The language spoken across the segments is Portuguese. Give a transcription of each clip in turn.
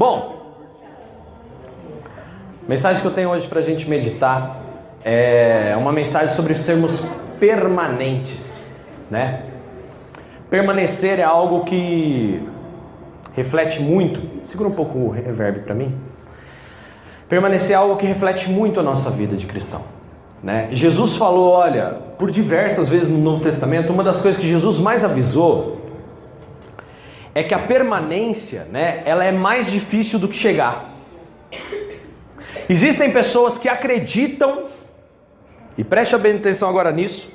Bom, a mensagem que eu tenho hoje para a gente meditar é uma mensagem sobre sermos permanentes, né? Permanecer é algo que reflete muito. Segura um pouco o reverb para mim. Permanecer é algo que reflete muito a nossa vida de cristão. Né? Jesus falou, olha, por diversas vezes no Novo Testamento, uma das coisas que Jesus mais avisou é que a permanência, né, ela é mais difícil do que chegar. Existem pessoas que acreditam, e preste bem atenção agora nisso.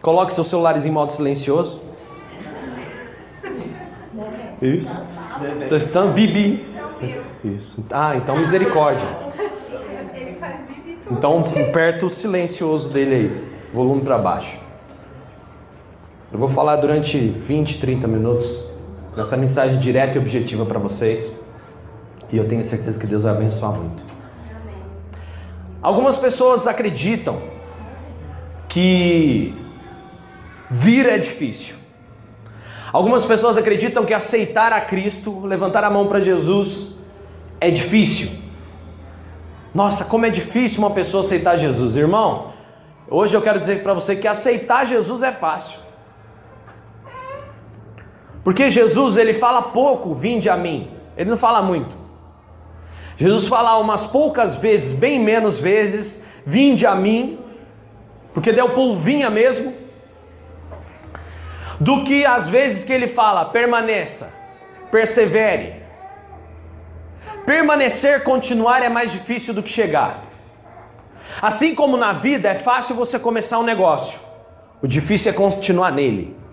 Coloque seus celulares em modo silencioso. Isso. Estou escutando bibi. Isso. Ah, então misericórdia. Então aperta o silencioso dele aí, volume para baixo. Eu vou falar durante 20, 30 minutos nessa mensagem direta e objetiva para vocês. E eu tenho certeza que Deus vai abençoar muito. Algumas pessoas acreditam que vir é difícil. Algumas pessoas acreditam que aceitar a Cristo, levantar a mão para Jesus, é difícil. Nossa, como é difícil uma pessoa aceitar Jesus, irmão. Hoje eu quero dizer para você que aceitar Jesus é fácil. Porque Jesus ele fala pouco, vinde a mim. Ele não fala muito. Jesus fala umas poucas vezes, bem menos vezes, vinde a mim, porque deu polvinha mesmo, do que as vezes que ele fala permaneça, persevere. Permanecer, continuar é mais difícil do que chegar. Assim como na vida é fácil você começar um negócio, o difícil é continuar nele.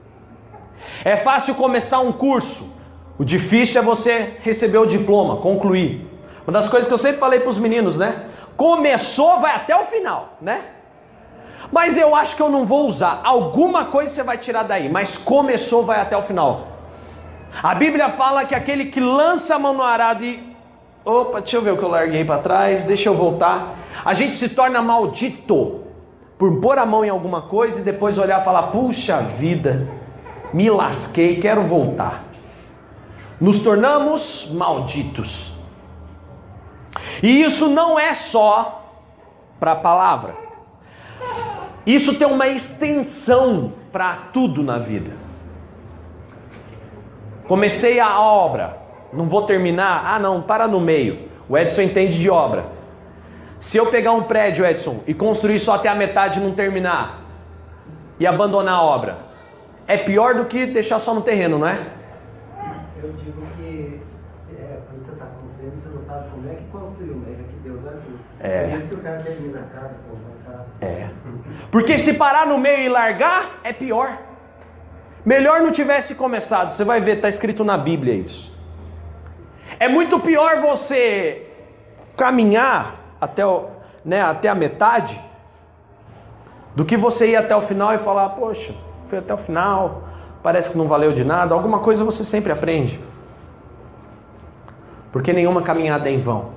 É fácil começar um curso, o difícil é você receber o diploma, concluir. Uma das coisas que eu sempre falei para os meninos, né? Começou, vai até o final, né? Mas eu acho que eu não vou usar. Alguma coisa você vai tirar daí, mas começou, vai até o final. A Bíblia fala que aquele que lança a mão no arado e. Opa, deixa eu ver o que eu larguei para trás, deixa eu voltar. A gente se torna maldito por pôr a mão em alguma coisa e depois olhar e falar: puxa vida, me lasquei, quero voltar. Nos tornamos malditos. E isso não é só para a palavra. Isso tem uma extensão para tudo na vida. Comecei a obra, não vou terminar. Ah, não, para no meio. O Edson entende de obra. Se eu pegar um prédio, Edson, e construir só até a metade e não terminar, e abandonar a obra, é pior do que deixar só no terreno, não é? Eu digo que é, quando você está construindo, você não sabe como é que construiu, mas é que Deus ajuda. É. Por isso que o cara termina a casa, compra a casa. É. Porque se parar no meio e largar, é pior. Melhor não tivesse começado. Você vai ver, está escrito na Bíblia isso. É muito pior você caminhar até, o, né, até a metade do que você ir até o final e falar, poxa, fui até o final, parece que não valeu de nada. Alguma coisa você sempre aprende. Porque nenhuma caminhada é em vão.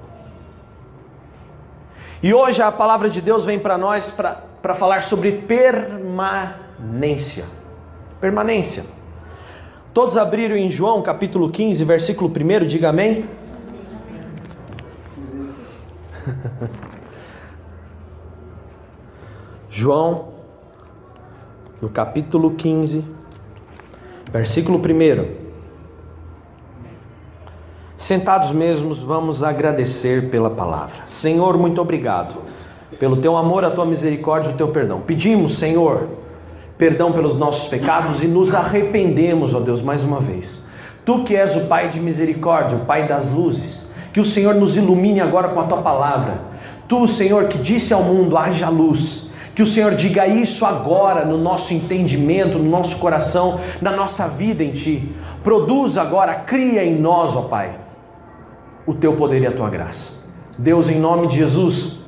E hoje a palavra de Deus vem para nós para falar sobre permanência. Permanência. Todos abriram em João capítulo 15, versículo 1, diga amém. João, no capítulo 15, versículo 1. Sentados mesmos, vamos agradecer pela palavra. Senhor, muito obrigado pelo teu amor, a tua misericórdia e o teu perdão. Pedimos, Senhor, perdão pelos nossos pecados e nos arrependemos, ó Deus, mais uma vez. Tu que és o Pai de misericórdia, o Pai das luzes, que o Senhor nos ilumine agora com a tua palavra. Tu, Senhor, que disse ao mundo: haja luz. Que o Senhor diga isso agora no nosso entendimento, no nosso coração, na nossa vida em Ti. Produza agora, cria em nós, ó Pai, o Teu poder e a Tua graça. Deus, em nome de Jesus,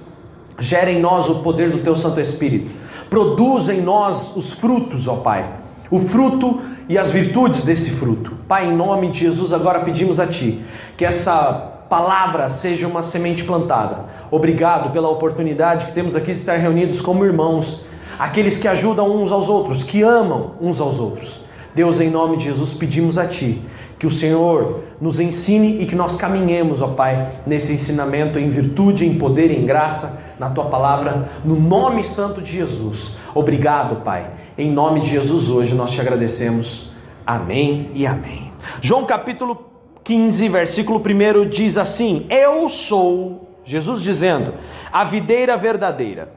gera em nós o poder do Teu Santo Espírito. Produza em nós os frutos, ó Pai. O fruto e as virtudes desse fruto. Pai, em nome de Jesus, agora pedimos a Ti que essa palavra seja uma semente plantada. Obrigado pela oportunidade que temos aqui de estar reunidos como irmãos, aqueles que ajudam uns aos outros, que amam uns aos outros. Deus, em nome de Jesus, pedimos a Ti Que o Senhor nos ensine e que nós caminhemos, ó Pai, nesse ensinamento em virtude, em poder, em graça, na tua palavra, no nome santo de Jesus. Obrigado, Pai. Em nome de Jesus hoje nós te agradecemos. Amém e amém. João capítulo 15, versículo 1 diz assim: Eu sou, Jesus dizendo, a videira verdadeira,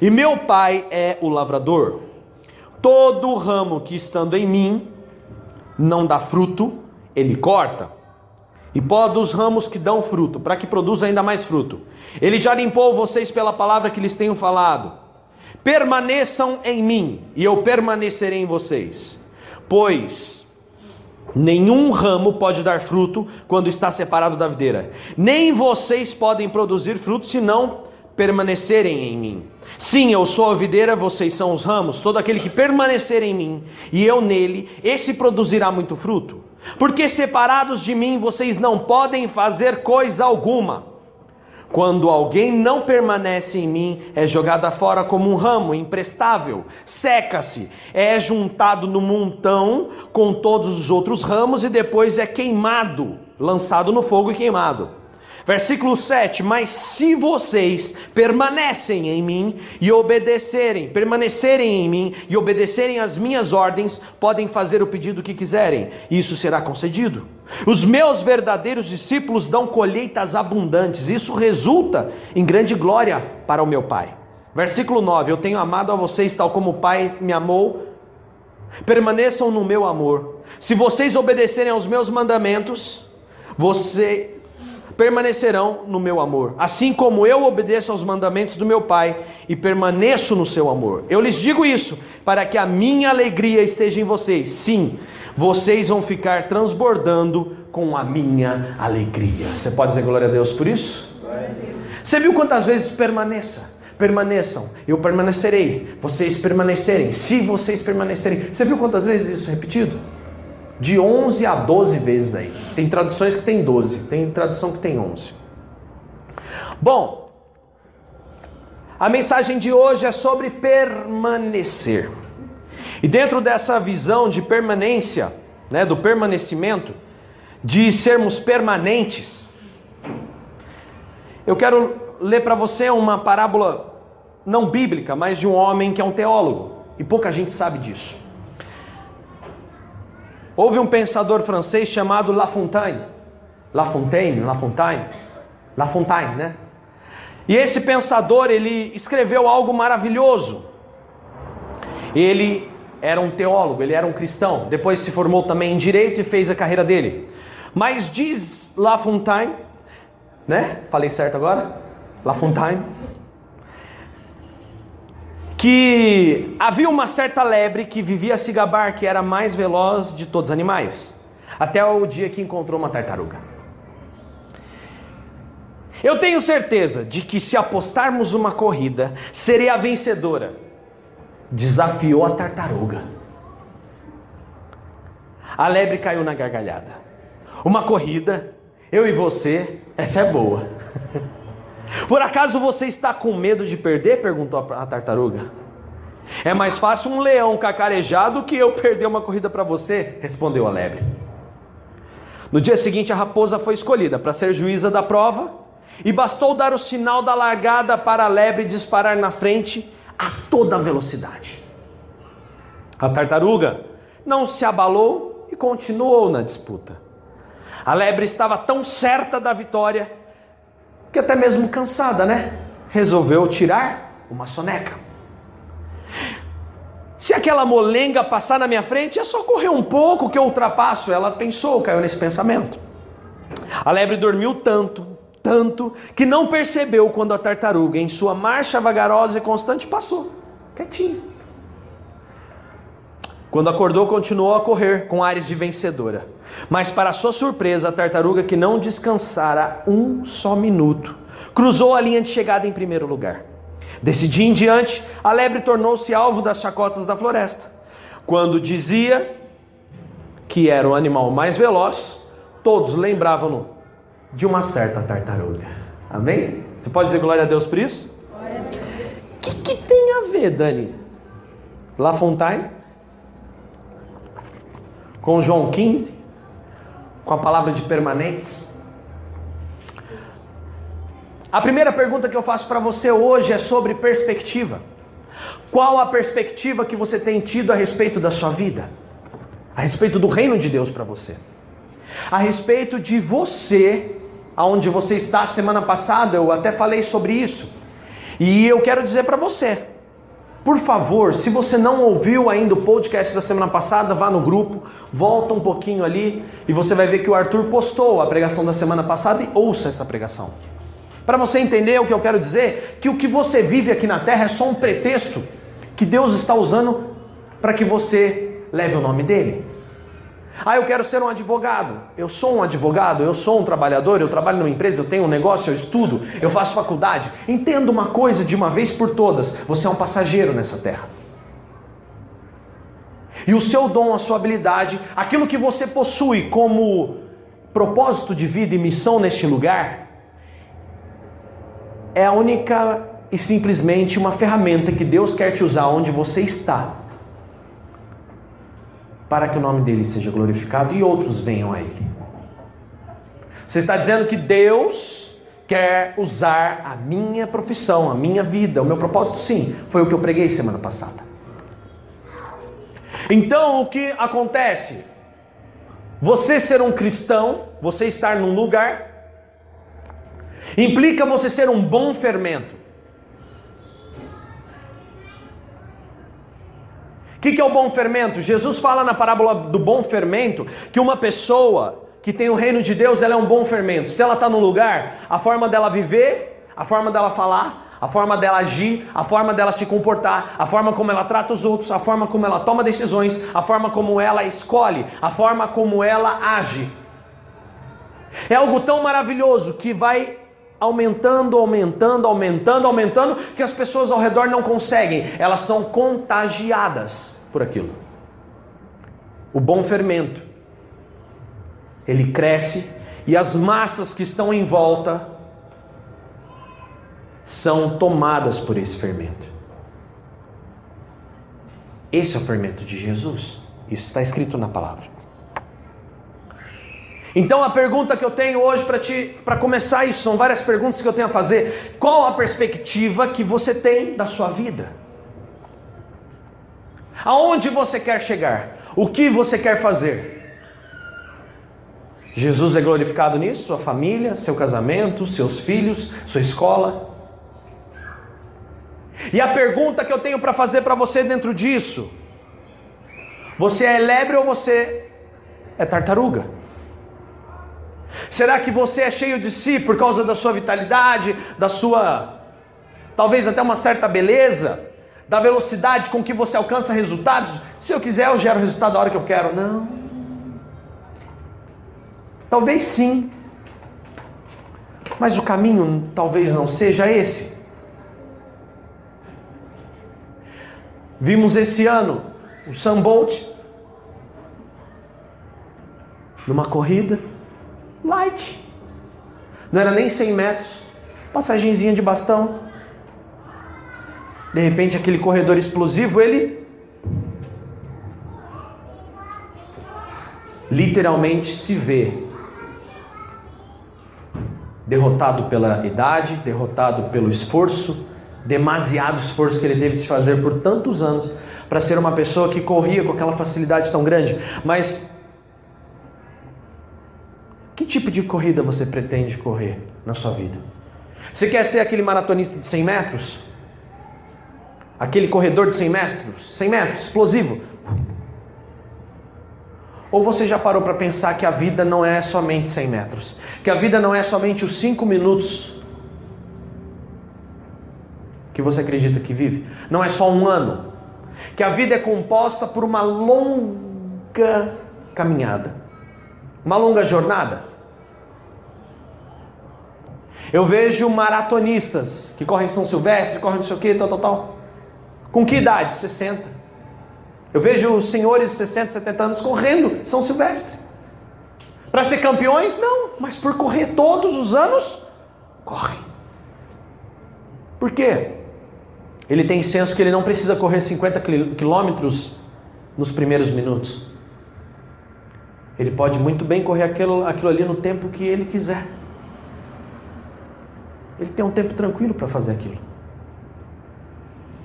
e meu Pai é o lavrador. Todo ramo que estando em mim não dá fruto, ele corta e poda os ramos que dão fruto, para que produza ainda mais fruto. Ele já limpou vocês pela palavra que lhes tenho falado. Permaneçam em mim, e eu permanecerei em vocês. Pois nenhum ramo pode dar fruto quando está separado da videira. Nem vocês podem produzir fruto se não permanecerem em mim. Sim, eu sou a videira, vocês são os ramos. Todo aquele que permanecer em mim e eu nele, esse produzirá muito fruto porque separados de mim vocês não podem fazer coisa alguma. Quando alguém não permanece em mim, é jogado fora como um ramo imprestável, seca-se, é juntado no montão com todos os outros ramos e depois é queimado, lançado no fogo e queimado. Versículo 7: Mas se vocês permanecem em mim e obedecerem, permanecerem em mim e obedecerem às minhas ordens, podem fazer o pedido que quiserem, e isso será concedido. Os meus verdadeiros discípulos dão colheitas abundantes, isso resulta em grande glória para o meu Pai. Versículo 9: Eu tenho amado a vocês tal como o Pai me amou. Permaneçam no meu amor. Se vocês obedecerem aos meus mandamentos, você permanecerão no meu amor, assim como eu obedeço aos mandamentos do meu Pai e permaneço no seu amor. Eu lhes digo isso para que a minha alegria esteja em vocês. Sim, vocês vão ficar transbordando com a minha alegria. Você pode dizer glória a Deus por isso? Você viu quantas vezes permaneça? Permaneçam, eu permanecerei, vocês permanecerem, se vocês permanecerem. Você viu quantas vezes isso repetido? De 11 a 12 vezes aí. Tem traduções que tem 12, tem tradução que tem 11. Bom, a mensagem de hoje é sobre permanecer. E dentro dessa visão de permanência, né, do permanecimento, de sermos permanentes, eu quero ler para você uma parábola não bíblica, mas de um homem que é um teólogo, e pouca gente sabe disso. Houve um pensador francês chamado La Fontaine. La Fontaine, La Fontaine, La Fontaine, né? E esse pensador, ele escreveu algo maravilhoso. Ele era um teólogo, ele era um cristão. Depois se formou também em direito e fez a carreira dele. Mas diz La Fontaine, né? Falei certo agora? La Fontaine que havia uma certa lebre que vivia a se gabar que era mais veloz de todos os animais, até o dia que encontrou uma tartaruga. Eu tenho certeza de que se apostarmos uma corrida, serei a vencedora. Desafiou a tartaruga. A lebre caiu na gargalhada. Uma corrida, eu e você, essa é boa. Por acaso você está com medo de perder? perguntou a tartaruga. É mais fácil um leão cacarejar do que eu perder uma corrida para você, respondeu a lebre. No dia seguinte, a raposa foi escolhida para ser juíza da prova, e bastou dar o sinal da largada para a lebre disparar na frente a toda velocidade. A tartaruga não se abalou e continuou na disputa. A lebre estava tão certa da vitória que até mesmo cansada, né? Resolveu tirar uma soneca. Se aquela molenga passar na minha frente, é só correr um pouco que eu ultrapasso. Ela pensou, caiu nesse pensamento. A lebre dormiu tanto, tanto, que não percebeu quando a tartaruga, em sua marcha vagarosa e constante, passou, quietinha. Quando acordou, continuou a correr com ares de vencedora. Mas, para sua surpresa, a tartaruga, que não descansara um só minuto, cruzou a linha de chegada em primeiro lugar. Desse dia em diante, a lebre tornou-se alvo das chacotas da floresta. Quando dizia que era o animal mais veloz, todos lembravam-no de uma certa tartaruga. Amém? Você pode dizer glória a Deus por isso? O que, que tem a ver, Dani? La Fontaine? Com João 15? com a palavra de permanentes? A primeira pergunta que eu faço para você hoje é sobre perspectiva. Qual a perspectiva que você tem tido a respeito da sua vida? A respeito do reino de Deus para você? A respeito de você, aonde você está semana passada, eu até falei sobre isso. E eu quero dizer para você, por favor, se você não ouviu ainda o podcast da semana passada, vá no grupo, volta um pouquinho ali e você vai ver que o Arthur postou a pregação da semana passada e ouça essa pregação. Para você entender o que eu quero dizer, que o que você vive aqui na terra é só um pretexto que Deus está usando para que você leve o nome dele. Ah, eu quero ser um advogado. Eu sou um advogado, eu sou um trabalhador, eu trabalho numa empresa, eu tenho um negócio, eu estudo, eu faço faculdade. Entenda uma coisa de uma vez por todas: você é um passageiro nessa terra. E o seu dom, a sua habilidade, aquilo que você possui como propósito de vida e missão neste lugar, é a única e simplesmente uma ferramenta que Deus quer te usar onde você está, para que o nome dele seja glorificado e outros venham a ele. Você está dizendo que Deus quer usar a minha profissão, a minha vida, o meu propósito? Sim, foi o que eu preguei semana passada. Então, o que acontece? Você ser um cristão, você estar num lugar Implica você ser um bom fermento. O que, que é o bom fermento? Jesus fala na parábola do bom fermento que uma pessoa que tem o reino de Deus, ela é um bom fermento. Se ela está no lugar, a forma dela viver, a forma dela falar, a forma dela agir, a forma dela se comportar, a forma como ela trata os outros, a forma como ela toma decisões, a forma como ela escolhe, a forma como ela age. É algo tão maravilhoso que vai aumentando, aumentando, aumentando, aumentando, que as pessoas ao redor não conseguem, elas são contagiadas por aquilo. O bom fermento, ele cresce e as massas que estão em volta são tomadas por esse fermento. Esse é o fermento de Jesus. Isso está escrito na palavra. Então a pergunta que eu tenho hoje para ti, para começar isso, são várias perguntas que eu tenho a fazer. Qual a perspectiva que você tem da sua vida? Aonde você quer chegar? O que você quer fazer? Jesus é glorificado nisso? Sua família, seu casamento, seus filhos, sua escola? E a pergunta que eu tenho para fazer para você dentro disso: você é lebre ou você é tartaruga? Será que você é cheio de si por causa da sua vitalidade, da sua, talvez até uma certa beleza, da velocidade com que você alcança resultados? Se eu quiser, eu gero resultado da hora que eu quero. Não. Talvez sim. Mas o caminho talvez não seja esse. Vimos esse ano o Sam Bolt numa corrida light. Não era nem 100 metros. Passagenzinha de bastão. De repente, aquele corredor explosivo, ele literalmente se vê derrotado pela idade, derrotado pelo esforço, demasiado esforço que ele teve de se fazer por tantos anos para ser uma pessoa que corria com aquela facilidade tão grande, mas que tipo de corrida você pretende correr na sua vida? Você quer ser aquele maratonista de 100 metros? Aquele corredor de 100 metros? 100 metros, explosivo? Ou você já parou para pensar que a vida não é somente 100 metros? Que a vida não é somente os 5 minutos que você acredita que vive? Não é só um ano? Que a vida é composta por uma longa caminhada uma longa jornada. Eu vejo maratonistas que correm São Silvestre, correm não sei o que, tal, tal, tal. Com que idade? 60. Eu vejo senhores de 60, 70 anos correndo São Silvestre. Para ser campeões? Não, mas por correr todos os anos, correm. Por quê? Ele tem senso que ele não precisa correr 50 quilômetros nos primeiros minutos. Ele pode muito bem correr aquilo, aquilo ali no tempo que ele quiser. Ele tem um tempo tranquilo para fazer aquilo.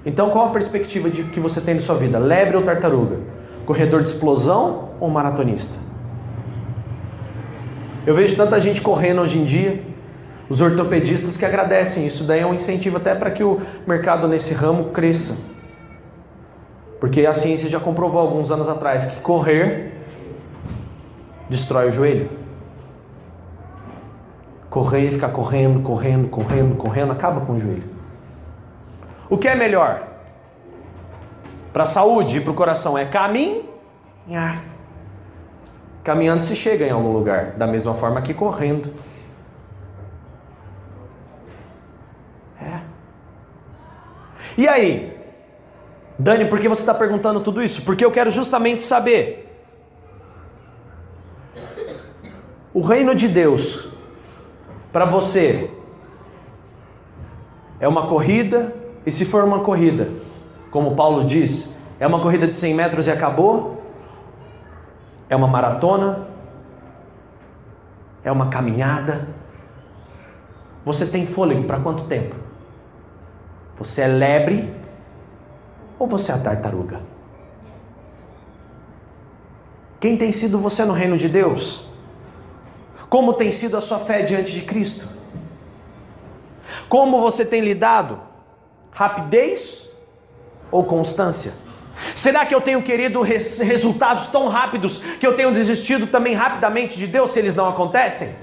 Então, qual a perspectiva de que você tem de sua vida? Lebre ou tartaruga? Corredor de explosão ou maratonista? Eu vejo tanta gente correndo hoje em dia, os ortopedistas que agradecem. Isso daí é um incentivo até para que o mercado nesse ramo cresça. Porque a ciência já comprovou alguns anos atrás que correr destrói o joelho. Correr ficar correndo, correndo, correndo, correndo, acaba com o joelho. O que é melhor? Para a saúde e para o coração é caminhar. Caminhando se chega em algum lugar, da mesma forma que correndo. É. E aí? Dani, por que você está perguntando tudo isso? Porque eu quero justamente saber. O reino de Deus, para você, é uma corrida e se for uma corrida, como Paulo diz, é uma corrida de 100 metros e acabou? É uma maratona? É uma caminhada? Você tem fôlego para quanto tempo? Você é lebre ou você é a tartaruga? Quem tem sido você no reino de Deus? Como tem sido a sua fé diante de Cristo? Como você tem lidado? Rapidez ou constância? Será que eu tenho querido res resultados tão rápidos que eu tenho desistido também rapidamente de Deus se eles não acontecem?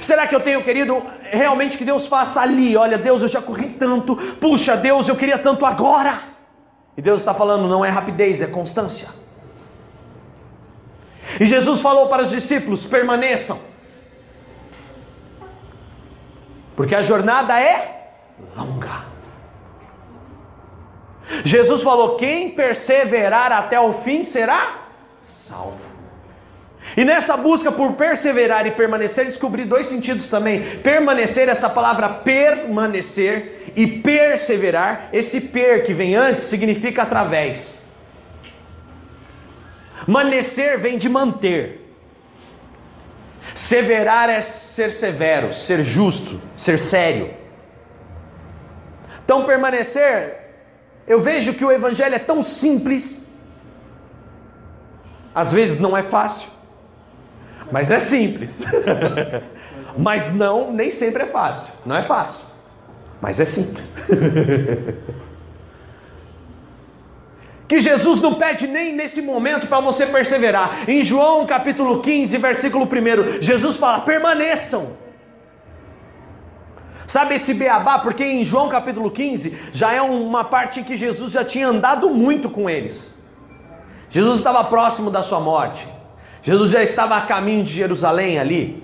Será que eu tenho querido realmente que Deus faça ali? Olha, Deus, eu já corri tanto. Puxa, Deus, eu queria tanto agora. E Deus está falando, não é rapidez, é constância. E Jesus falou para os discípulos: permaneçam, porque a jornada é longa. Jesus falou: quem perseverar até o fim será salvo. E nessa busca por perseverar e permanecer, descobri dois sentidos também. Permanecer, essa palavra permanecer, e perseverar, esse per que vem antes significa através. Manecer vem de manter. Severar é ser severo, ser justo, ser sério. Então, permanecer eu vejo que o Evangelho é tão simples, às vezes não é fácil, mas é simples. mas não, nem sempre é fácil. Não é fácil, mas é simples. que Jesus não pede nem nesse momento para você perseverar. Em João capítulo 15, versículo 1, Jesus fala: permaneçam. Sabe esse beabá? Porque em João capítulo 15 já é uma parte em que Jesus já tinha andado muito com eles. Jesus estava próximo da sua morte. Jesus já estava a caminho de Jerusalém ali.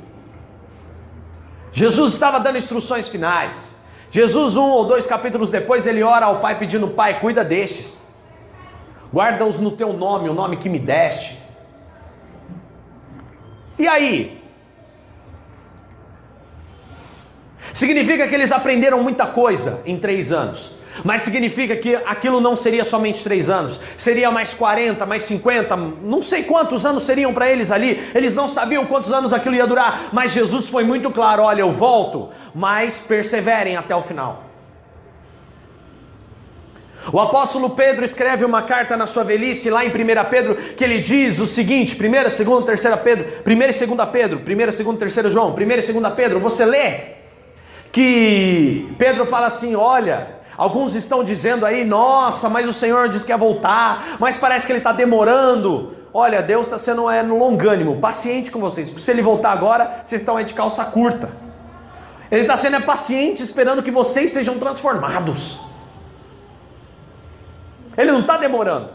Jesus estava dando instruções finais. Jesus, um ou dois capítulos depois, ele ora ao Pai pedindo: Pai, cuida destes, guarda-os no teu nome, o nome que me deste. E aí? Significa que eles aprenderam muita coisa em três anos. Mas significa que aquilo não seria somente três anos, seria mais 40, mais 50, não sei quantos anos seriam para eles ali, eles não sabiam quantos anos aquilo ia durar, mas Jesus foi muito claro: olha, eu volto, mas perseverem até o final. O apóstolo Pedro escreve uma carta na sua velhice, lá em 1 Pedro, que ele diz o seguinte: 1, 2, 3 Pedro, 1 e 2 Pedro, 1, 2, 3 João, 1 e 2 Pedro, você lê que Pedro fala assim: olha, alguns estão dizendo aí, nossa, mas o Senhor diz que ia voltar, mas parece que ele está demorando. Olha, Deus está sendo é, longânimo, paciente com vocês. Se ele voltar agora, vocês estão aí de calça curta. Ele está sendo é, paciente, esperando que vocês sejam transformados. Ele não está demorando.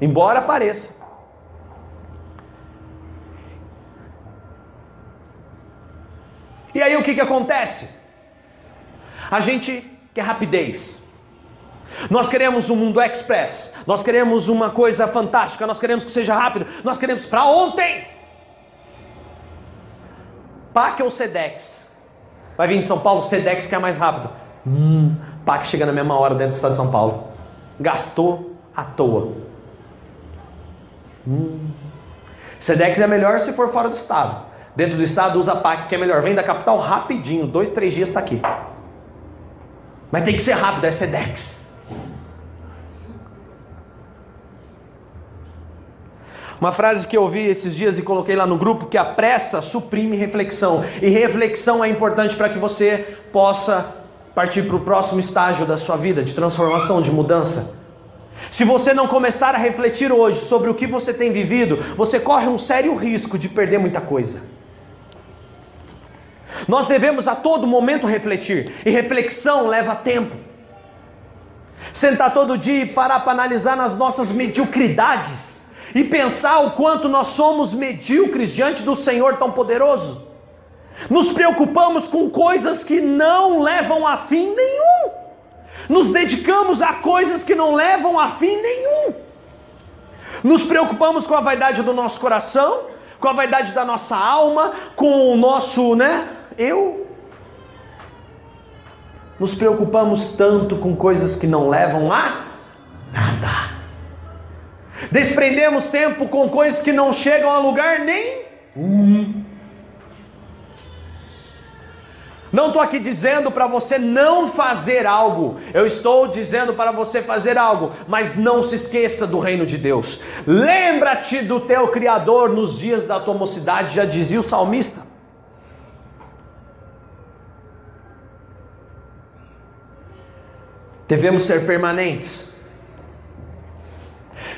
Embora pareça. E aí o que, que acontece? A gente quer rapidez. Nós queremos um mundo express. Nós queremos uma coisa fantástica. Nós queremos que seja rápido. Nós queremos para ontem. PAC ou SEDEX? Vai vir de São Paulo, SEDEX que é mais rápido. Hum, PAC chega na mesma hora dentro do estado de São Paulo. Gastou à toa. Hum. Sedex é melhor se for fora do estado. Dentro do estado usa PAC que é melhor. Vem da capital rapidinho, dois, três dias está aqui. Mas tem que ser rápido, é Sedex. Uma frase que eu ouvi esses dias e coloquei lá no grupo que a pressa suprime reflexão. E reflexão é importante para que você possa partir para o próximo estágio da sua vida, de transformação, de mudança. Se você não começar a refletir hoje sobre o que você tem vivido, você corre um sério risco de perder muita coisa. Nós devemos a todo momento refletir, e reflexão leva tempo. Sentar todo dia e parar para analisar nas nossas mediocridades e pensar o quanto nós somos medíocres diante do Senhor tão poderoso. Nos preocupamos com coisas que não levam a fim nenhum. Nos dedicamos a coisas que não levam a fim nenhum. Nos preocupamos com a vaidade do nosso coração, com a vaidade da nossa alma, com o nosso, né, eu. Nos preocupamos tanto com coisas que não levam a nada. Desprendemos tempo com coisas que não chegam a lugar nenhum. Não estou aqui dizendo para você não fazer algo, eu estou dizendo para você fazer algo, mas não se esqueça do reino de Deus. Lembra-te do teu Criador nos dias da tua mocidade, já dizia o salmista. Devemos ser permanentes.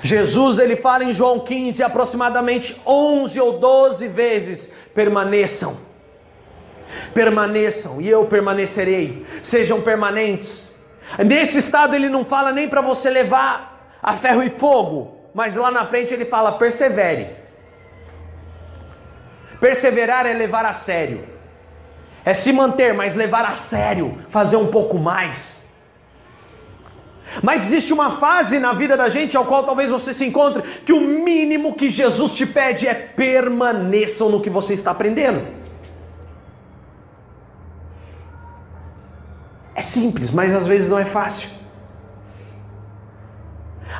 Jesus ele fala em João 15 aproximadamente 11 ou 12 vezes: permaneçam, permaneçam e eu permanecerei, sejam permanentes. Nesse estado ele não fala nem para você levar a ferro e fogo, mas lá na frente ele fala: persevere. Perseverar é levar a sério, é se manter, mas levar a sério, fazer um pouco mais. Mas existe uma fase na vida da gente ao qual talvez você se encontre que o mínimo que Jesus te pede é permaneçam no que você está aprendendo. É simples, mas às vezes não é fácil.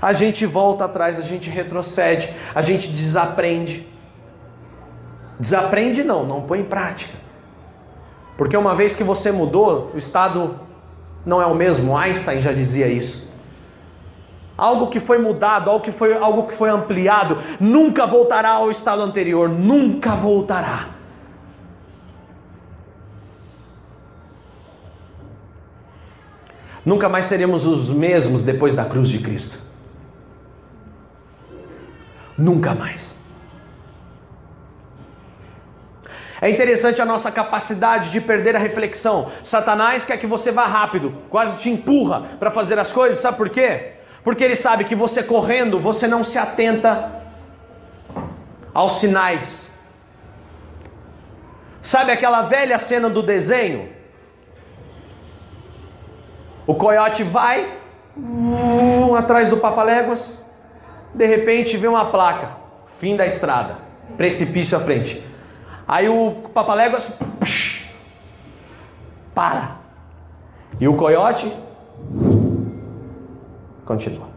A gente volta atrás, a gente retrocede, a gente desaprende. Desaprende não, não põe em prática. Porque uma vez que você mudou, o estado não é o mesmo. Einstein já dizia isso. Algo que foi mudado, algo que foi, algo que foi ampliado, nunca voltará ao estado anterior, nunca voltará. Nunca mais seremos os mesmos depois da cruz de Cristo. Nunca mais. É interessante a nossa capacidade de perder a reflexão. Satanás quer que você vá rápido, quase te empurra para fazer as coisas, sabe por quê? Porque ele sabe que você correndo, você não se atenta aos sinais. Sabe aquela velha cena do desenho? O coiote vai um, atrás do papaléguas, de repente vê uma placa, fim da estrada, precipício à frente. Aí o papaléguas para. E o coiote continua.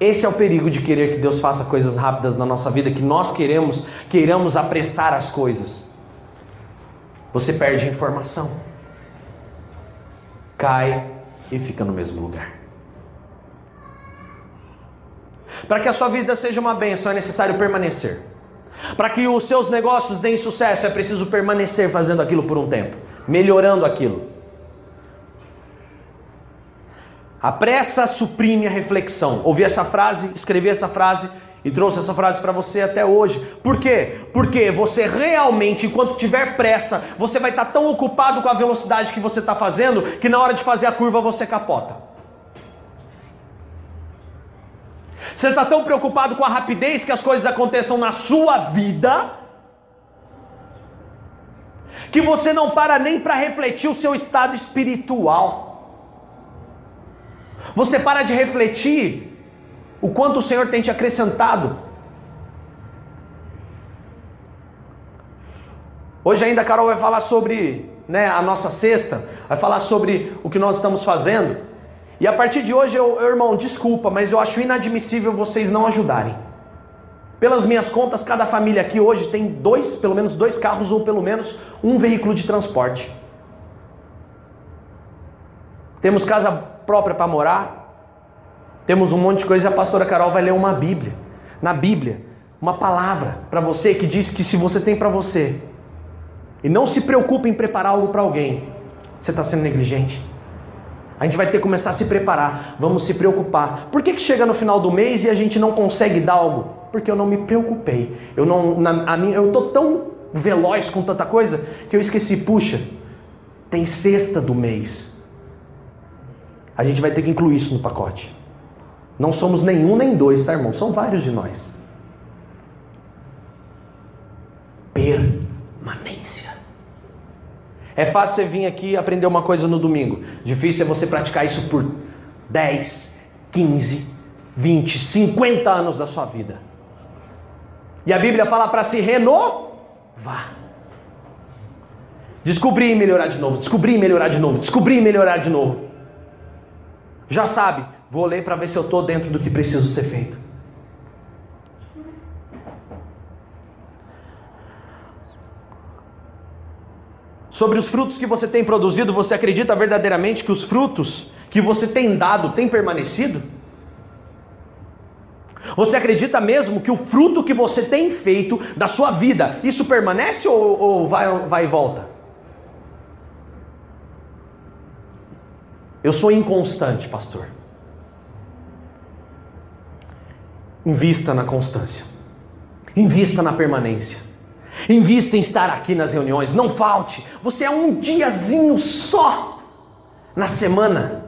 Esse é o perigo de querer que Deus faça coisas rápidas na nossa vida, que nós queremos, queiramos apressar as coisas. Você perde informação. Cai e fica no mesmo lugar. Para que a sua vida seja uma bênção, é necessário permanecer. Para que os seus negócios deem sucesso, é preciso permanecer fazendo aquilo por um tempo, melhorando aquilo. A pressa suprime a reflexão. Ouvi essa frase, escrevi essa frase e trouxe essa frase para você até hoje. Por quê? Porque você realmente, enquanto tiver pressa, você vai estar tão ocupado com a velocidade que você está fazendo que na hora de fazer a curva você capota. Você está tão preocupado com a rapidez que as coisas aconteçam na sua vida, que você não para nem para refletir o seu estado espiritual. Você para de refletir o quanto o Senhor tem te acrescentado. Hoje ainda a Carol vai falar sobre né, a nossa cesta, vai falar sobre o que nós estamos fazendo. E a partir de hoje, eu, irmão, desculpa, mas eu acho inadmissível vocês não ajudarem. Pelas minhas contas, cada família aqui hoje tem dois, pelo menos dois carros ou pelo menos um veículo de transporte. Temos casa própria para morar, temos um monte de coisa. A pastora Carol vai ler uma Bíblia. Na Bíblia, uma palavra para você que diz que se você tem para você e não se preocupe em preparar algo para alguém, você está sendo negligente. A gente vai ter que começar a se preparar, vamos se preocupar. Por que, que chega no final do mês e a gente não consegue dar algo? porque eu não me preocupei. Eu não, na, a minha, eu tô tão veloz com tanta coisa que eu esqueci. Puxa, tem sexta do mês. A gente vai ter que incluir isso no pacote. Não somos nenhum nem dois, tá, irmão? São vários de nós. Permanência. É fácil você vir aqui e aprender uma coisa no domingo. Difícil é você praticar isso por 10, 15, 20, 50 anos da sua vida. E a Bíblia fala para se renovar. Descobrir e melhorar de novo, descobrir e melhorar de novo, descobrir e melhorar de novo. Já sabe, vou ler para ver se eu estou dentro do que preciso ser feito. Sobre os frutos que você tem produzido, você acredita verdadeiramente que os frutos que você tem dado têm permanecido? Você acredita mesmo que o fruto que você tem feito da sua vida, isso permanece ou, ou vai, vai e volta? Eu sou inconstante, pastor. Invista na constância. Invista na permanência. Invista em estar aqui nas reuniões. Não falte. Você é um diazinho só na semana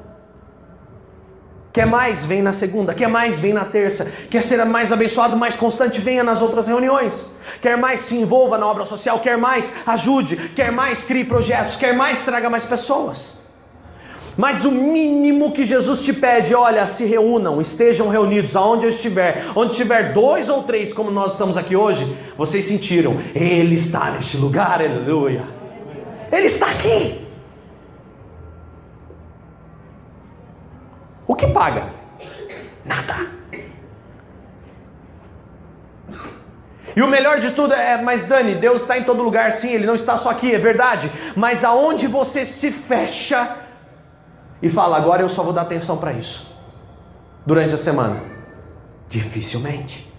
Quer mais? Vem na segunda. Quer mais? Vem na terça. Quer ser mais abençoado, mais constante? Venha nas outras reuniões. Quer mais? Se envolva na obra social. Quer mais? Ajude. Quer mais? Crie projetos. Quer mais? Traga mais pessoas. Mas o mínimo que Jesus te pede, olha, se reúnam, estejam reunidos aonde eu estiver, onde estiver dois ou três, como nós estamos aqui hoje, vocês sentiram, Ele está neste lugar, aleluia. Ele está aqui. O que paga? Nada. E o melhor de tudo é, mas Dani, Deus está em todo lugar, sim, Ele não está só aqui, é verdade. Mas aonde você se fecha e fala, agora eu só vou dar atenção para isso, durante a semana? Dificilmente.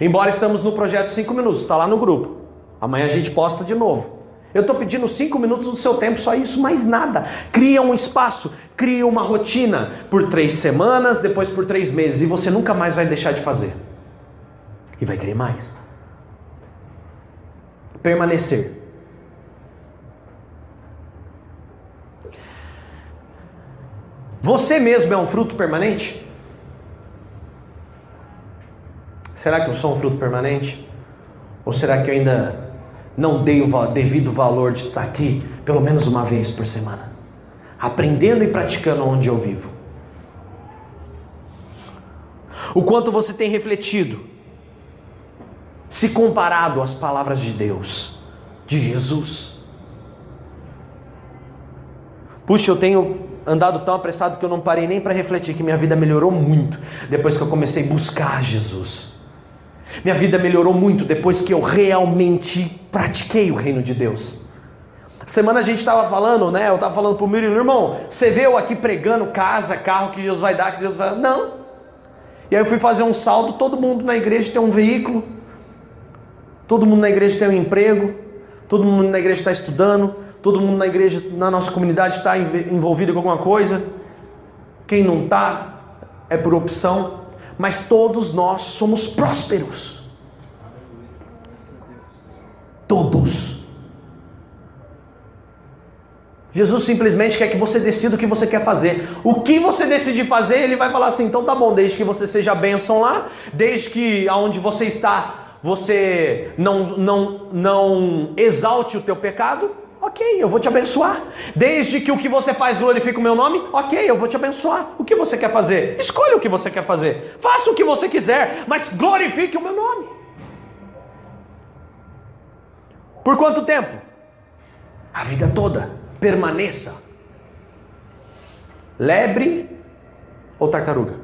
Embora estamos no projeto 5 minutos, está lá no grupo. Amanhã a gente posta de novo. Eu estou pedindo cinco minutos do seu tempo, só isso, mais nada. Cria um espaço, cria uma rotina por três semanas, depois por três meses, e você nunca mais vai deixar de fazer. E vai querer mais. Permanecer. Você mesmo é um fruto permanente? Será que eu sou um fruto permanente? Ou será que eu ainda não dei o devido valor de estar aqui pelo menos uma vez por semana, aprendendo e praticando onde eu vivo. O quanto você tem refletido, se comparado às palavras de Deus, de Jesus. Puxa, eu tenho andado tão apressado que eu não parei nem para refletir que minha vida melhorou muito depois que eu comecei a buscar Jesus. Minha vida melhorou muito depois que eu realmente pratiquei o reino de Deus. Semana a gente estava falando, né? Eu estava falando para o meu irmão, você vê eu aqui pregando casa, carro que Deus vai dar, que Deus vai dar. Não. E aí eu fui fazer um saldo, todo mundo na igreja tem um veículo, todo mundo na igreja tem um emprego, todo mundo na igreja está estudando, todo mundo na igreja, na nossa comunidade está envolvido com alguma coisa. Quem não está é por opção mas todos nós somos prósperos. Todos. Jesus simplesmente quer que você decida o que você quer fazer. O que você decidir fazer, ele vai falar assim: então tá bom, desde que você seja bênção lá, desde que aonde você está, você não, não, não exalte o teu pecado, Ok, eu vou te abençoar. Desde que o que você faz glorifique o meu nome, ok, eu vou te abençoar. O que você quer fazer? Escolha o que você quer fazer. Faça o que você quiser, mas glorifique o meu nome. Por quanto tempo? A vida toda. Permaneça. Lebre ou tartaruga?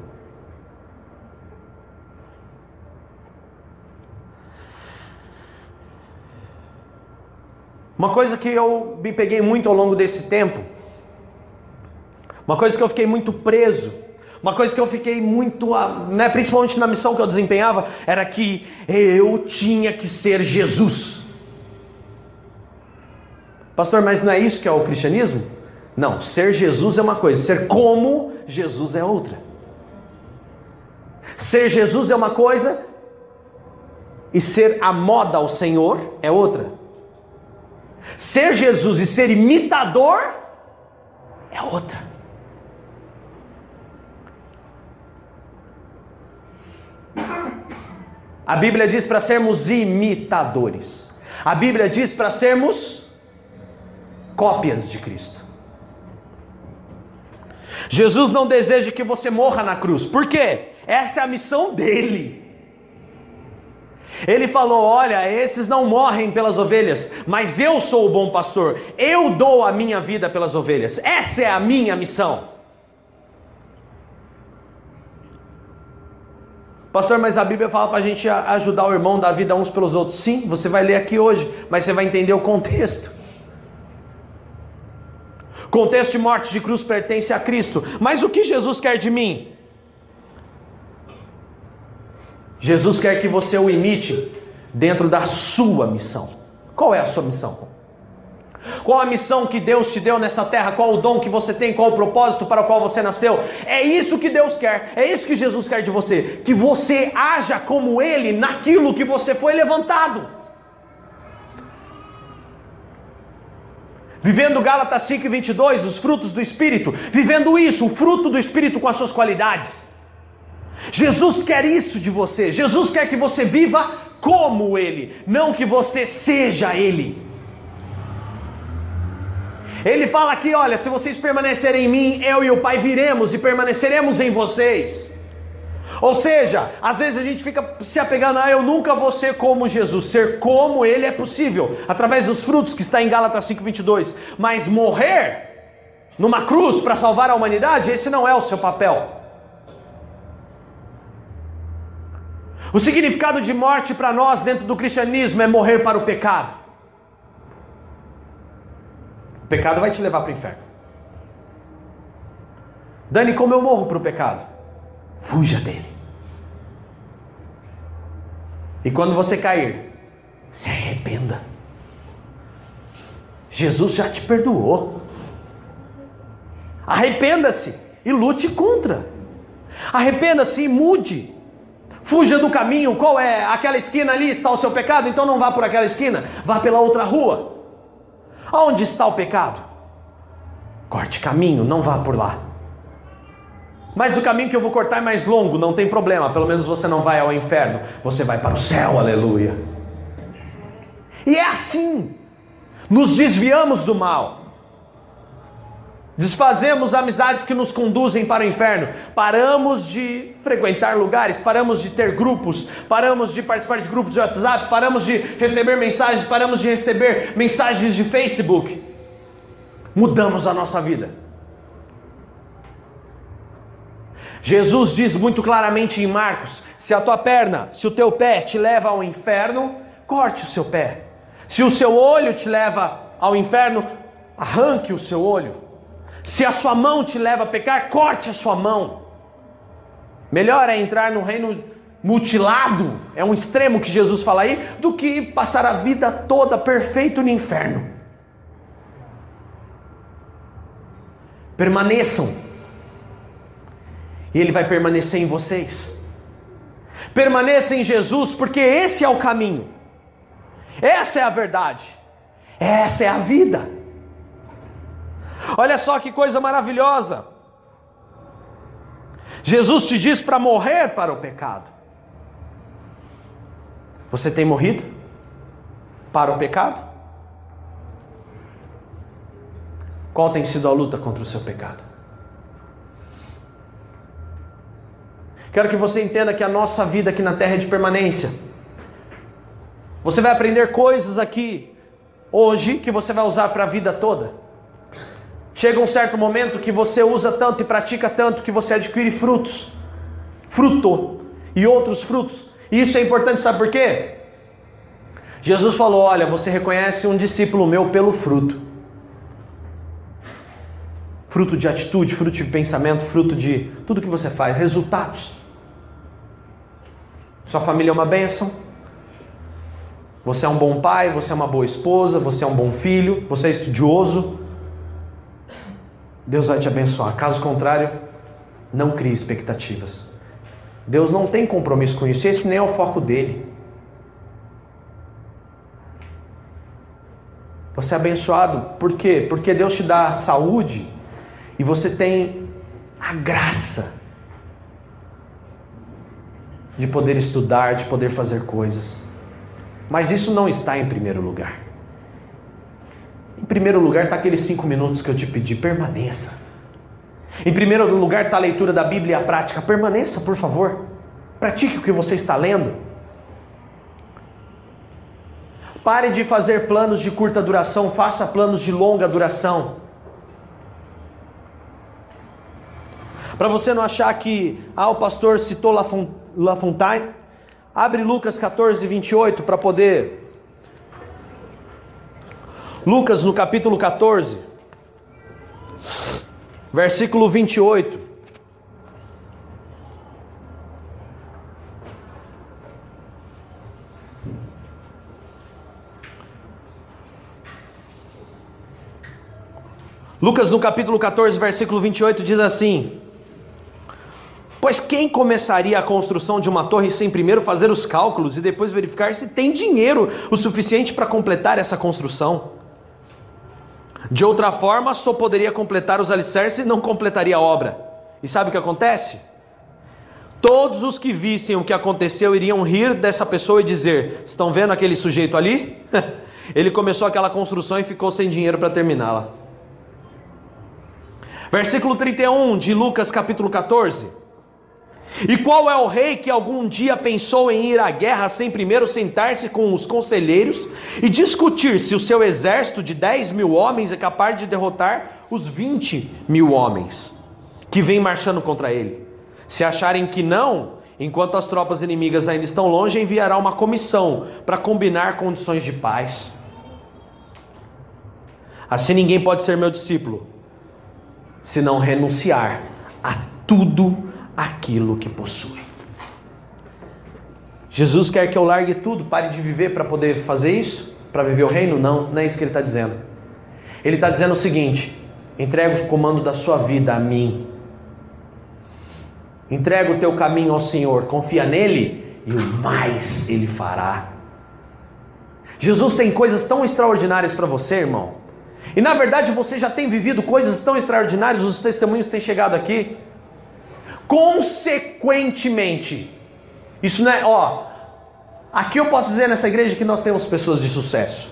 Uma coisa que eu me peguei muito ao longo desse tempo, uma coisa que eu fiquei muito preso, uma coisa que eu fiquei muito, ah, né, principalmente na missão que eu desempenhava, era que eu tinha que ser Jesus. Pastor, mas não é isso que é o cristianismo? Não, ser Jesus é uma coisa, ser como Jesus é outra. Ser Jesus é uma coisa e ser a moda ao Senhor é outra. Ser Jesus e ser imitador é outra. A Bíblia diz para sermos imitadores. A Bíblia diz para sermos cópias de Cristo. Jesus não deseja que você morra na cruz. Por quê? Essa é a missão dele. Ele falou: Olha, esses não morrem pelas ovelhas, mas eu sou o bom pastor, eu dou a minha vida pelas ovelhas, essa é a minha missão. Pastor, mas a Bíblia fala para a gente ajudar o irmão, dar vida uns pelos outros. Sim, você vai ler aqui hoje, mas você vai entender o contexto. Contexto de morte de cruz pertence a Cristo. Mas o que Jesus quer de mim? Jesus quer que você o imite dentro da sua missão. Qual é a sua missão? Qual a missão que Deus te deu nessa terra? Qual o dom que você tem? Qual o propósito para o qual você nasceu? É isso que Deus quer. É isso que Jesus quer de você. Que você haja como Ele naquilo que você foi levantado. Vivendo Gálatas 5 e 22, os frutos do Espírito. Vivendo isso, o fruto do Espírito com as suas qualidades. Jesus quer isso de você. Jesus quer que você viva como Ele, não que você seja Ele. Ele fala aqui: olha, se vocês permanecerem em mim, eu e o Pai viremos e permaneceremos em vocês. Ou seja, às vezes a gente fica se apegando, ah, eu nunca vou ser como Jesus. Ser como Ele é possível, através dos frutos que está em Gálatas 5,22. Mas morrer numa cruz para salvar a humanidade, esse não é o seu papel. O significado de morte para nós dentro do cristianismo é morrer para o pecado. O pecado vai te levar para o inferno. Dani, como eu morro para o pecado? Fuja dele. E quando você cair, se arrependa. Jesus já te perdoou. Arrependa-se e lute contra. Arrependa-se e mude. Fuja do caminho, qual é? Aquela esquina ali está o seu pecado, então não vá por aquela esquina, vá pela outra rua. Onde está o pecado? Corte caminho, não vá por lá. Mas o caminho que eu vou cortar é mais longo, não tem problema, pelo menos você não vai ao inferno, você vai para o céu, aleluia. E é assim, nos desviamos do mal. Desfazemos amizades que nos conduzem para o inferno. Paramos de frequentar lugares, paramos de ter grupos, paramos de participar de grupos de WhatsApp, paramos de receber mensagens, paramos de receber mensagens de Facebook. Mudamos a nossa vida. Jesus diz muito claramente em Marcos: se a tua perna, se o teu pé te leva ao inferno, corte o seu pé. Se o seu olho te leva ao inferno, arranque o seu olho. Se a sua mão te leva a pecar, corte a sua mão. Melhor é entrar no reino mutilado, é um extremo que Jesus fala aí, do que passar a vida toda perfeito no inferno. Permaneçam, e Ele vai permanecer em vocês. Permaneça em Jesus, porque esse é o caminho, essa é a verdade, essa é a vida. Olha só que coisa maravilhosa. Jesus te diz para morrer para o pecado. Você tem morrido para o pecado? Qual tem sido a luta contra o seu pecado? Quero que você entenda que a nossa vida aqui na terra é de permanência. Você vai aprender coisas aqui hoje que você vai usar para a vida toda. Chega um certo momento que você usa tanto e pratica tanto que você adquire frutos. Fruto e outros frutos. E isso é importante, sabe por quê? Jesus falou: Olha, você reconhece um discípulo meu pelo fruto. Fruto de atitude, fruto de pensamento, fruto de tudo que você faz, resultados. Sua família é uma bênção. Você é um bom pai, você é uma boa esposa, você é um bom filho, você é estudioso. Deus vai te abençoar. Caso contrário, não crie expectativas. Deus não tem compromisso com isso, esse nem é o foco dele. Você é abençoado, por quê? Porque Deus te dá saúde e você tem a graça de poder estudar, de poder fazer coisas. Mas isso não está em primeiro lugar. Primeiro lugar está aqueles cinco minutos que eu te pedi, permaneça. Em primeiro lugar está a leitura da Bíblia e a prática, permaneça, por favor. Pratique o que você está lendo. Pare de fazer planos de curta duração, faça planos de longa duração. Para você não achar que ah, o pastor citou La Fontaine, abre Lucas 14, 28 para poder. Lucas no capítulo 14, versículo 28. Lucas no capítulo 14, versículo 28 diz assim: Pois quem começaria a construção de uma torre sem primeiro fazer os cálculos e depois verificar se tem dinheiro o suficiente para completar essa construção? De outra forma, só poderia completar os alicerces e não completaria a obra. E sabe o que acontece? Todos os que vissem o que aconteceu iriam rir dessa pessoa e dizer: Estão vendo aquele sujeito ali? Ele começou aquela construção e ficou sem dinheiro para terminá-la. Versículo 31 de Lucas capítulo 14. E qual é o rei que algum dia pensou em ir à guerra sem primeiro sentar-se com os conselheiros e discutir se o seu exército de 10 mil homens é capaz de derrotar os 20 mil homens que vêm marchando contra ele? Se acharem que não, enquanto as tropas inimigas ainda estão longe, enviará uma comissão para combinar condições de paz. Assim ninguém pode ser meu discípulo se não renunciar a tudo aquilo que possui. Jesus quer que eu largue tudo, pare de viver para poder fazer isso? Para viver o reino? Não, não é isso que ele está dizendo. Ele está dizendo o seguinte: entrega o comando da sua vida a mim. Entrega o teu caminho ao Senhor, confia nele e o mais ele fará. Jesus tem coisas tão extraordinárias para você, irmão, e na verdade você já tem vivido coisas tão extraordinárias, os testemunhos têm chegado aqui. Consequentemente, isso não é, ó, aqui eu posso dizer nessa igreja que nós temos pessoas de sucesso.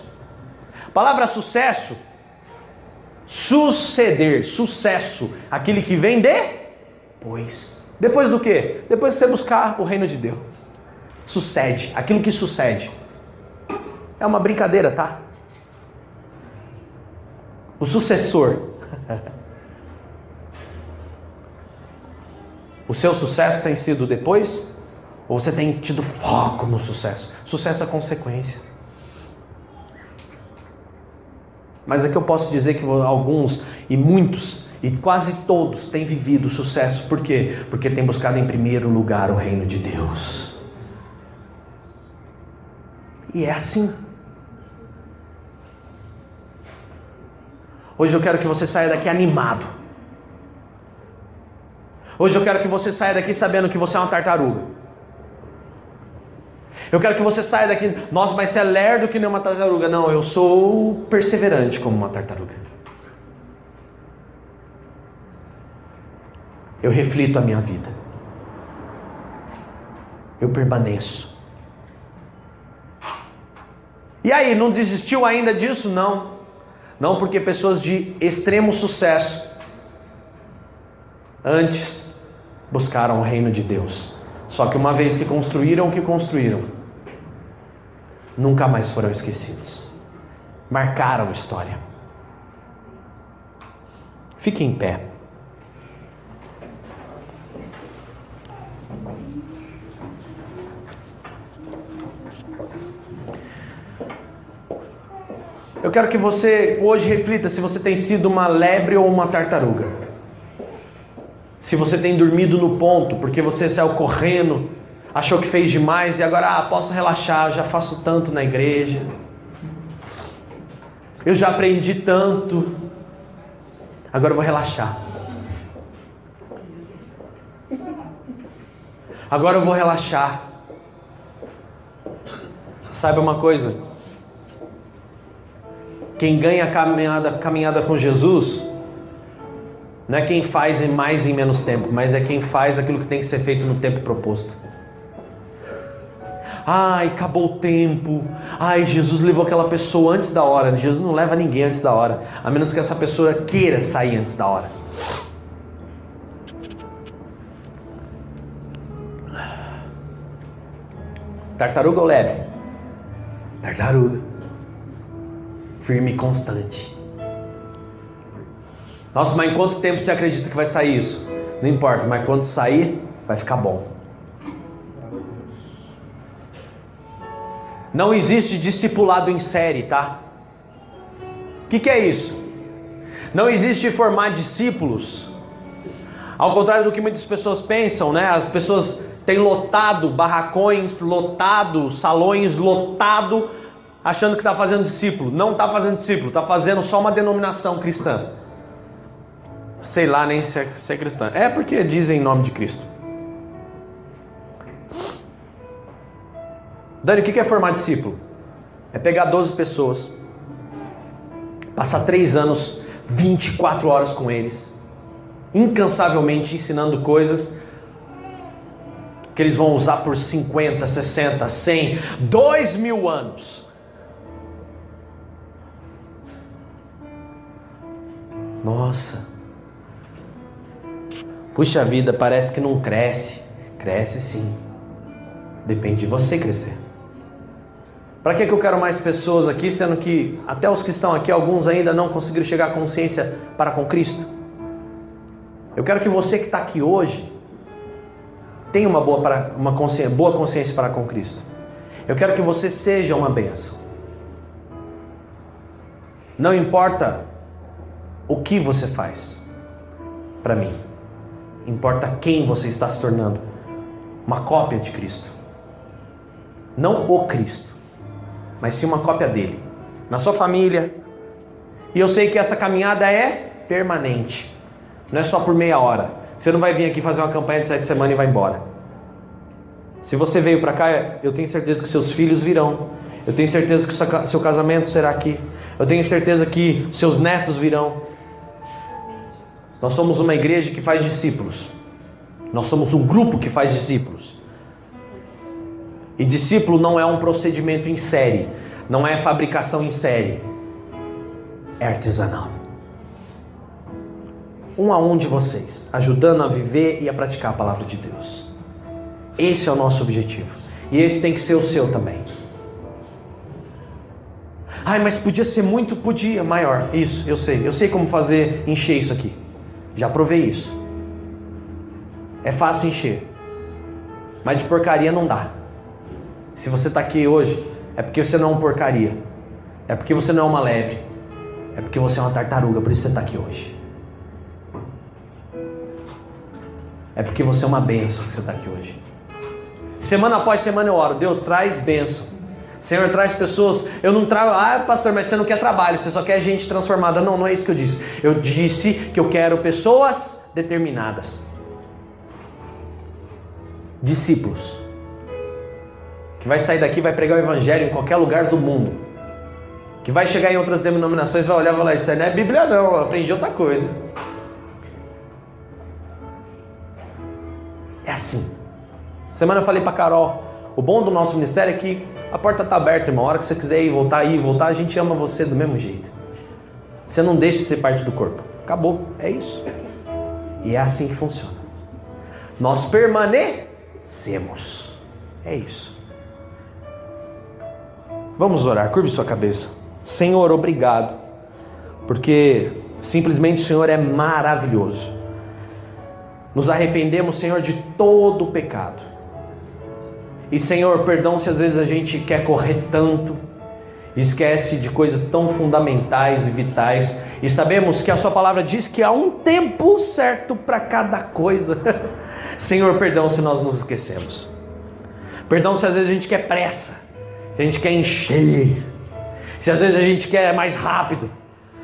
Palavra sucesso, suceder, sucesso, aquele que vem depois. Depois do que? Depois de você buscar o reino de Deus. Sucede, aquilo que sucede. É uma brincadeira, tá? o sucessor. o seu sucesso tem sido depois? Ou você tem tido foco no sucesso? Sucesso é consequência. Mas aqui eu posso dizer que alguns e muitos e quase todos têm vivido sucesso. Por quê? Porque têm buscado em primeiro lugar o reino de Deus. E é assim. Hoje eu quero que você saia daqui animado. Hoje eu quero que você saia daqui sabendo que você é uma tartaruga. Eu quero que você saia daqui, nossa, mas você é lerdo que nem uma tartaruga. Não, eu sou perseverante como uma tartaruga. Eu reflito a minha vida. Eu permaneço. E aí, não desistiu ainda disso? Não. Não porque pessoas de extremo sucesso antes buscaram o reino de Deus. Só que uma vez que construíram o que construíram, nunca mais foram esquecidos. Marcaram história. Fique em pé. Eu quero que você hoje reflita se você tem sido uma lebre ou uma tartaruga. Se você tem dormido no ponto porque você saiu correndo, achou que fez demais e agora ah, posso relaxar, já faço tanto na igreja. Eu já aprendi tanto. Agora eu vou relaxar. Agora eu vou relaxar. Saiba uma coisa. Quem ganha a caminhada, caminhada com Jesus não é quem faz em mais em menos tempo, mas é quem faz aquilo que tem que ser feito no tempo proposto. Ai, acabou o tempo. Ai, Jesus levou aquela pessoa antes da hora. Jesus não leva ninguém antes da hora, a menos que essa pessoa queira sair antes da hora. Tartaruga ou leve? Tartaruga. Firme e constante. Nossa, mas em quanto tempo você acredita que vai sair isso? Não importa, mas quando sair, vai ficar bom. Não existe discipulado em série, tá? O que, que é isso? Não existe formar discípulos. Ao contrário do que muitas pessoas pensam, né? As pessoas têm lotado barracões, lotado salões, lotado, achando que está fazendo discípulo. Não está fazendo discípulo, está fazendo só uma denominação cristã. Sei lá nem se é, se é cristã. É porque dizem em nome de Cristo. Dani, o que é formar discípulo? É pegar 12 pessoas, passar 3 anos, 24 horas com eles, incansavelmente ensinando coisas que eles vão usar por 50, 60, 100, 2 mil anos. Nossa, puxa vida, parece que não cresce. Cresce sim, depende de você crescer. Para que, que eu quero mais pessoas aqui, sendo que até os que estão aqui, alguns ainda não conseguiram chegar à consciência para com Cristo? Eu quero que você que está aqui hoje tenha uma boa, para, uma consciência, boa consciência para com Cristo. Eu quero que você seja uma bênção. Não importa o que você faz para mim, importa quem você está se tornando. Uma cópia de Cristo. Não o Cristo mas sim uma cópia dele, na sua família. E eu sei que essa caminhada é permanente, não é só por meia hora. Você não vai vir aqui fazer uma campanha de sete semanas e vai embora. Se você veio para cá, eu tenho certeza que seus filhos virão. Eu tenho certeza que seu casamento será aqui. Eu tenho certeza que seus netos virão. Nós somos uma igreja que faz discípulos. Nós somos um grupo que faz discípulos. E discípulo não é um procedimento em série, não é fabricação em série, é artesanal. Um a um de vocês, ajudando a viver e a praticar a palavra de Deus. Esse é o nosso objetivo. E esse tem que ser o seu também. Ai, mas podia ser muito, podia, maior. Isso, eu sei. Eu sei como fazer encher isso aqui. Já provei isso. É fácil encher. Mas de porcaria não dá. Se você está aqui hoje, é porque você não é uma porcaria. É porque você não é uma lebre. É porque você é uma tartaruga, por isso você está aqui hoje. É porque você é uma bênção que você está aqui hoje. Semana após semana eu oro, Deus traz bênção. Senhor, traz pessoas. Eu não trago, ah, pastor, mas você não quer trabalho, você só quer gente transformada. Não, não é isso que eu disse. Eu disse que eu quero pessoas determinadas. Discípulos que vai sair daqui vai pregar o evangelho em qualquer lugar do mundo, que vai chegar em outras denominações vai olhar e falar: Isso aí não é Bíblia, não, eu aprendi outra coisa. É assim. Semana eu falei para Carol: o bom do nosso ministério é que a porta está aberta, irmão. A hora que você quiser ir, voltar, ir, voltar, a gente ama você do mesmo jeito. Você não deixa de ser parte do corpo. Acabou. É isso. E é assim que funciona. Nós permanecemos. É isso. Vamos orar, curve sua cabeça. Senhor, obrigado, porque simplesmente o Senhor é maravilhoso. Nos arrependemos, Senhor, de todo o pecado. E Senhor, perdão se às vezes a gente quer correr tanto esquece de coisas tão fundamentais e vitais, e sabemos que a Sua palavra diz que há um tempo certo para cada coisa. Senhor, perdão se nós nos esquecemos, perdão se às vezes a gente quer pressa, a gente quer encher, se às vezes a gente quer mais rápido,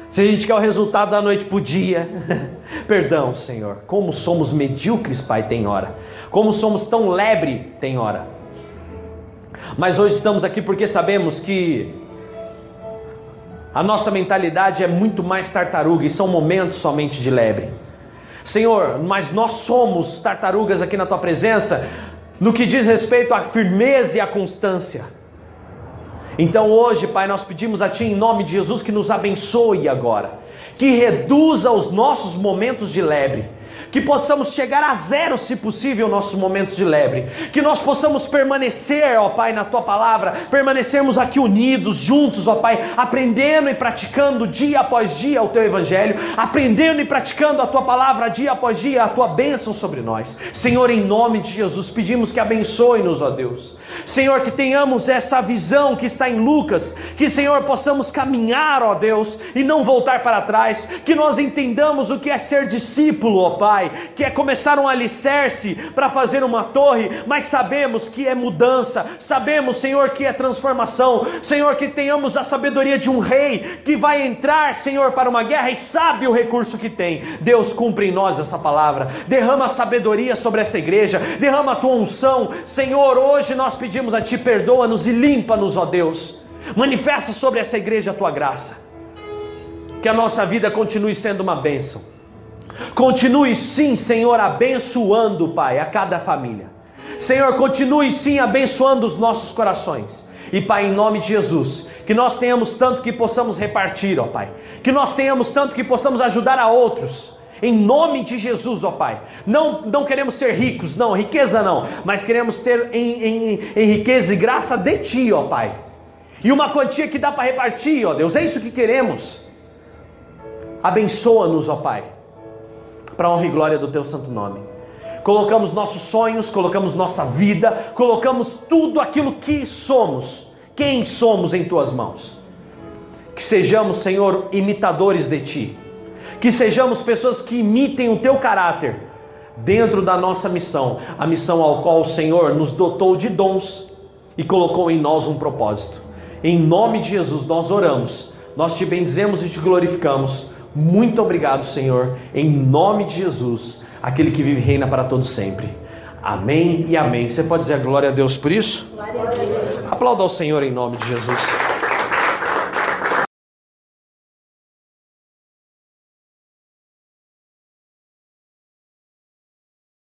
se a gente quer o resultado da noite para o dia. Perdão, Senhor. Como somos medíocres, Pai, tem hora. Como somos tão lebre, tem hora. Mas hoje estamos aqui porque sabemos que a nossa mentalidade é muito mais tartaruga e são momentos somente de lebre. Senhor, mas nós somos tartarugas aqui na tua presença no que diz respeito à firmeza e à constância. Então hoje, Pai, nós pedimos a Ti em nome de Jesus que nos abençoe agora, que reduza os nossos momentos de lebre que possamos chegar a zero, se possível, nossos momentos de lebre, que nós possamos permanecer, ó Pai, na Tua palavra, permanecermos aqui unidos, juntos, ó Pai, aprendendo e praticando dia após dia o Teu Evangelho, aprendendo e praticando a Tua palavra dia após dia, a Tua bênção sobre nós. Senhor, em nome de Jesus, pedimos que abençoe-nos, ó Deus. Senhor, que tenhamos essa visão que está em Lucas, que, Senhor, possamos caminhar, ó Deus, e não voltar para trás, que nós entendamos o que é ser discípulo, ó Pai Pai, que é começar um alicerce para fazer uma torre, mas sabemos que é mudança, sabemos, Senhor, que é transformação, Senhor, que tenhamos a sabedoria de um rei que vai entrar, Senhor, para uma guerra e sabe o recurso que tem. Deus cumpre em nós essa palavra, derrama sabedoria sobre essa igreja, derrama a tua unção, Senhor. Hoje nós pedimos a Ti, perdoa-nos e limpa-nos, ó Deus. Manifesta sobre essa igreja a tua graça. Que a nossa vida continue sendo uma bênção Continue sim, Senhor, abençoando, Pai, a cada família. Senhor, continue sim abençoando os nossos corações. E Pai, em nome de Jesus, que nós tenhamos tanto que possamos repartir, ó Pai. Que nós tenhamos tanto que possamos ajudar a outros. Em nome de Jesus, ó Pai. Não, não queremos ser ricos, não, riqueza não. Mas queremos ter em, em, em riqueza e graça de Ti, ó Pai. E uma quantia que dá para repartir, ó Deus. É isso que queremos. Abençoa-nos, ó Pai para honra e glória do teu santo nome. Colocamos nossos sonhos, colocamos nossa vida, colocamos tudo aquilo que somos, quem somos em tuas mãos. Que sejamos, Senhor, imitadores de ti. Que sejamos pessoas que imitem o teu caráter dentro da nossa missão, a missão ao qual o Senhor nos dotou de dons e colocou em nós um propósito. Em nome de Jesus nós oramos, nós te bendizemos e te glorificamos muito obrigado, Senhor, em nome de Jesus, aquele que vive e reina para todos sempre. Amém e amém. Você pode dizer glória a Deus por isso? Glória a Deus. Aplauda ao Senhor em nome de Jesus.